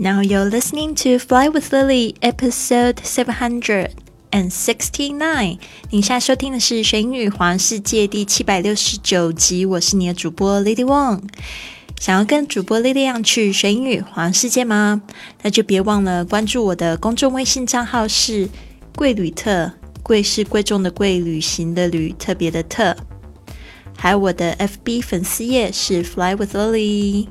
Now you're listening to Fly with Lily, episode seven hundred and sixty-nine。你现在收听的是《学英语环世界》第七百六十九集，我是你的主播 Lily Wong。想要跟主播 Lily 样去学英语环世界吗？那就别忘了关注我的公众微信账号是贵旅特，贵是贵重的贵，旅行的旅，特别的特。还有我的 FB 粉丝页是 Fly with Lily。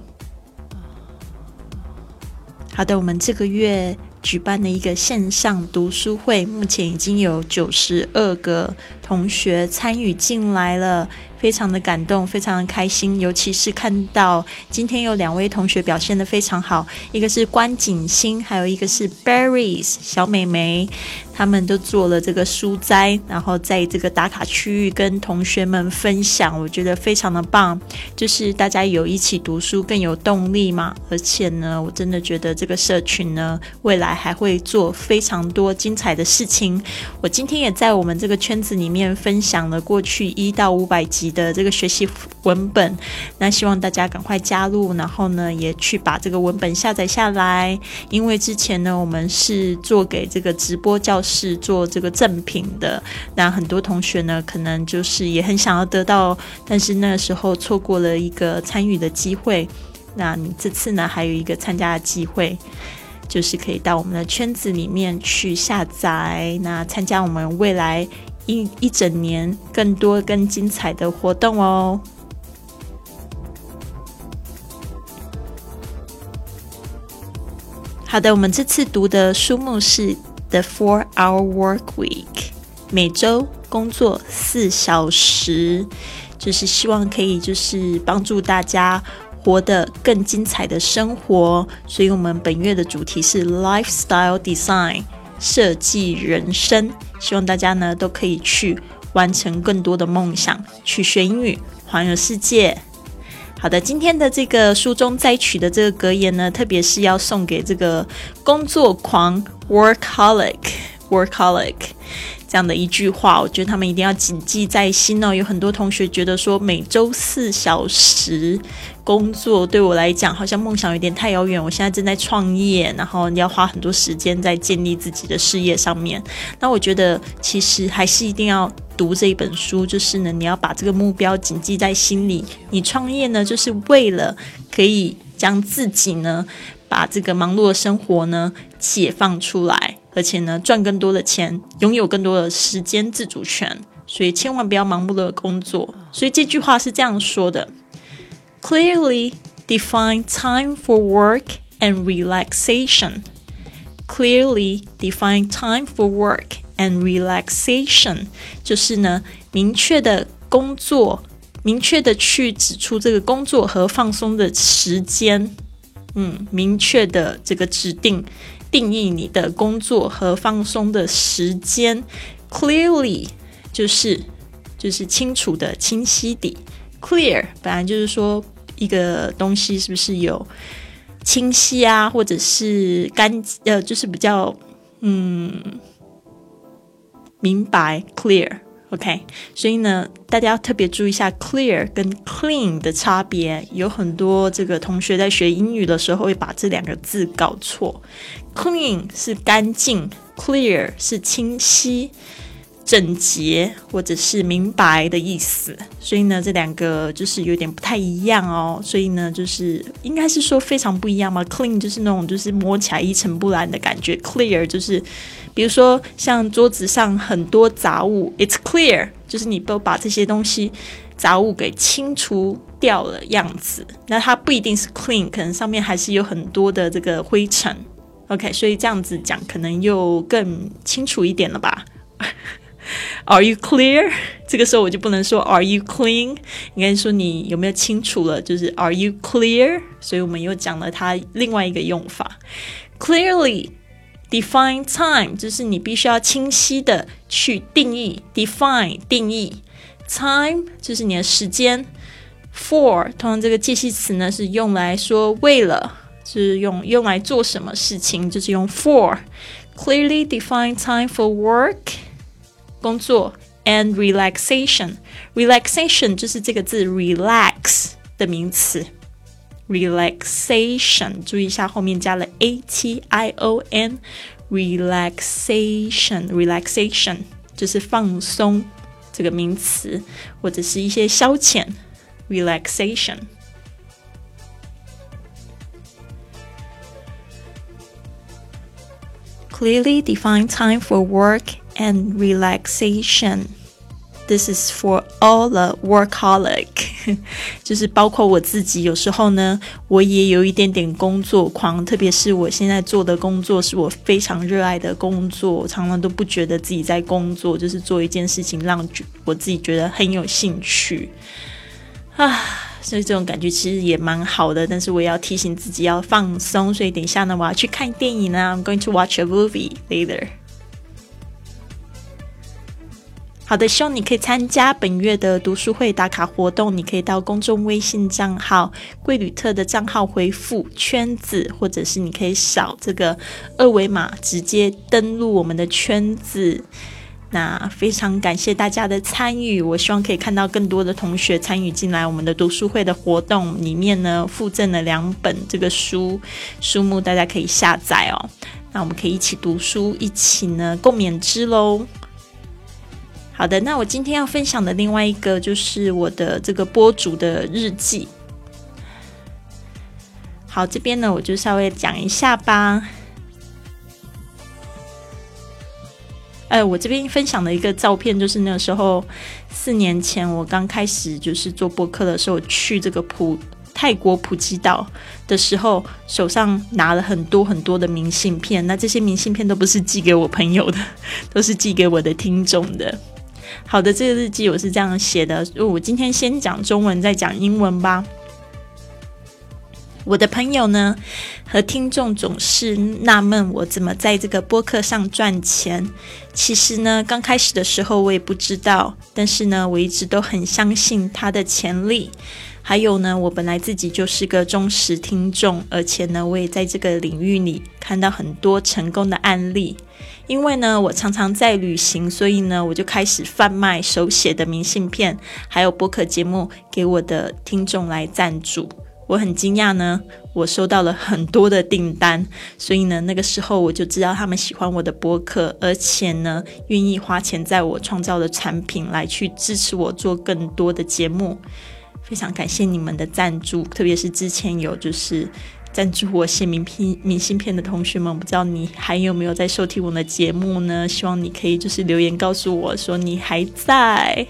好的，我们这个月举办的一个线上读书会，目前已经有九十二个同学参与进来了。非常的感动，非常的开心，尤其是看到今天有两位同学表现的非常好，一个是关景欣，还有一个是 Berries 小美眉，他们都做了这个书斋，然后在这个打卡区域跟同学们分享，我觉得非常的棒，就是大家有一起读书更有动力嘛，而且呢，我真的觉得这个社群呢，未来还会做非常多精彩的事情。我今天也在我们这个圈子里面分享了过去一到五百集。你的这个学习文本，那希望大家赶快加入，然后呢，也去把这个文本下载下来。因为之前呢，我们是做给这个直播教室做这个赠品的，那很多同学呢，可能就是也很想要得到，但是那时候错过了一个参与的机会。那你这次呢，还有一个参加的机会，就是可以到我们的圈子里面去下载，那参加我们未来。一一整年更多更精彩的活动哦！好的，我们这次读的书目是《The Four Hour Work Week》，每周工作四小时，就是希望可以就是帮助大家活得更精彩的生活。所以，我们本月的主题是 Lifestyle Design。设计人生，希望大家呢都可以去完成更多的梦想，去学英语，环游世界。好的，今天的这个书中摘取的这个格言呢，特别是要送给这个工作狂 （workaholic），workaholic。这样的一句话，我觉得他们一定要谨记在心哦。有很多同学觉得说，每周四小时工作对我来讲，好像梦想有点太遥远。我现在正在创业，然后你要花很多时间在建立自己的事业上面。那我觉得，其实还是一定要读这一本书，就是呢，你要把这个目标谨记在心里。你创业呢，就是为了可以将自己呢，把这个忙碌的生活呢，解放出来。而且呢，赚更多的钱，拥有更多的时间自主权，所以千万不要盲目的工作。所以这句话是这样说的：Clearly define time for work and relaxation. Clearly define time for work and relaxation，就是呢，明确的工作，明确的去指出这个工作和放松的时间。嗯，明确的这个指定。定义你的工作和放松的时间，clearly 就是就是清楚的、清晰的。clear 本来就是说一个东西是不是有清晰啊，或者是干呃，就是比较嗯明白 clear。OK，所以呢，大家要特别注意一下 clear 跟 clean 的差别。有很多这个同学在学英语的时候会把这两个字搞错。clean 是干净，clear 是清晰、整洁或者是明白的意思。所以呢，这两个就是有点不太一样哦。所以呢，就是应该是说非常不一样嘛。clean 就是那种就是摸起来一尘不染的感觉，clear 就是。比如说，像桌子上很多杂物，it's clear，就是你都把这些东西杂物给清除掉了样子。那它不一定是 clean，可能上面还是有很多的这个灰尘。OK，所以这样子讲可能又更清楚一点了吧？Are you clear？这个时候我就不能说 Are you clean？应该说你有没有清楚了？就是 Are you clear？所以我们又讲了它另外一个用法，clearly。Define time 就是你必须要清晰的去定义，define 定义，time 就是你的时间，for 通常这个介系词呢是用来说为了，就是用用来做什么事情，就是用 for。Clearly define time for work 工作 and relaxation，relaxation 就是这个字 relax 的名词 relaxation，注意一下后面加了 a t i o n，relaxation，relaxation 就是放松这个名词，或者是一些消遣，relaxation。Clearly define time for work and relaxation. This is for all the workaholic，就是包括我自己。有时候呢，我也有一点点工作狂，特别是我现在做的工作是我非常热爱的工作，常常都不觉得自己在工作，就是做一件事情让我自己觉得很有兴趣啊。所以这种感觉其实也蛮好的，但是我也要提醒自己要放松。所以等一下呢，我要去看电影呢。I'm going to watch a movie later. 好的，希望你可以参加本月的读书会打卡活动。你可以到公众微信账号“贵旅特”的账号回复“圈子”，或者是你可以扫这个二维码直接登录我们的圈子。那非常感谢大家的参与，我希望可以看到更多的同学参与进来我们的读书会的活动。里面呢附赠了两本这个书书目，大家可以下载哦。那我们可以一起读书，一起呢共勉之喽。好的，那我今天要分享的另外一个就是我的这个播主的日记。好，这边呢我就稍微讲一下吧。呃，我这边分享的一个照片，就是那时候四年前我刚开始就是做播客的时候，去这个普泰国普吉岛的时候，手上拿了很多很多的明信片。那这些明信片都不是寄给我朋友的，都是寄给我的听众的。好的，这个日记我是这样写的。我今天先讲中文，再讲英文吧。我的朋友呢和听众总是纳闷我怎么在这个播客上赚钱。其实呢，刚开始的时候我也不知道，但是呢，我一直都很相信他的潜力。还有呢，我本来自己就是个忠实听众，而且呢，我也在这个领域里看到很多成功的案例。因为呢，我常常在旅行，所以呢，我就开始贩卖手写的明信片，还有播客节目给我的听众来赞助。我很惊讶呢，我收到了很多的订单，所以呢，那个时候我就知道他们喜欢我的播客，而且呢，愿意花钱在我创造的产品来去支持我做更多的节目。非常感谢你们的赞助，特别是之前有就是。赞助我写明片明信片的同学们，不知道你还有没有在收听我们的节目呢？希望你可以就是留言告诉我说你还在。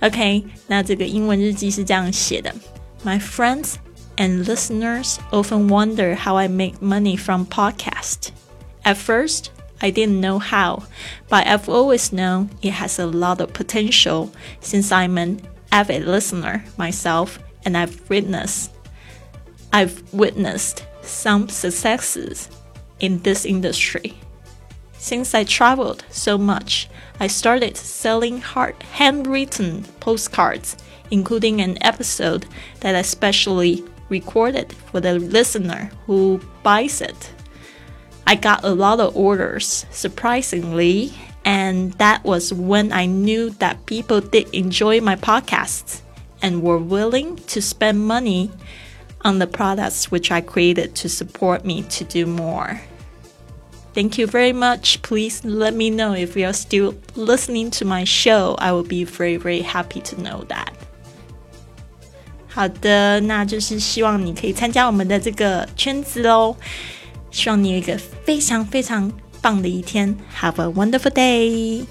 OK，那这个英文日记是这样写的：My friends and listeners often wonder how I make money from podcast. At first, I didn't know how, but I've always known it has a lot of potential since I'm an avid listener myself and I've witnessed I've witnessed some successes in this industry. Since I traveled so much, I started selling hard handwritten postcards, including an episode that I specially recorded for the listener who buys it. I got a lot of orders, surprisingly, and that was when I knew that people did enjoy my podcasts and were willing to spend money on the products which I created to support me to do more. Thank you very much. Please let me know if you're still listening to my show. I will be very, very happy to know that. 好的，那就是希望你可以参加我们的这个圈子喽。希望你有一个非常非常 棒的一天。Have a wonderful day.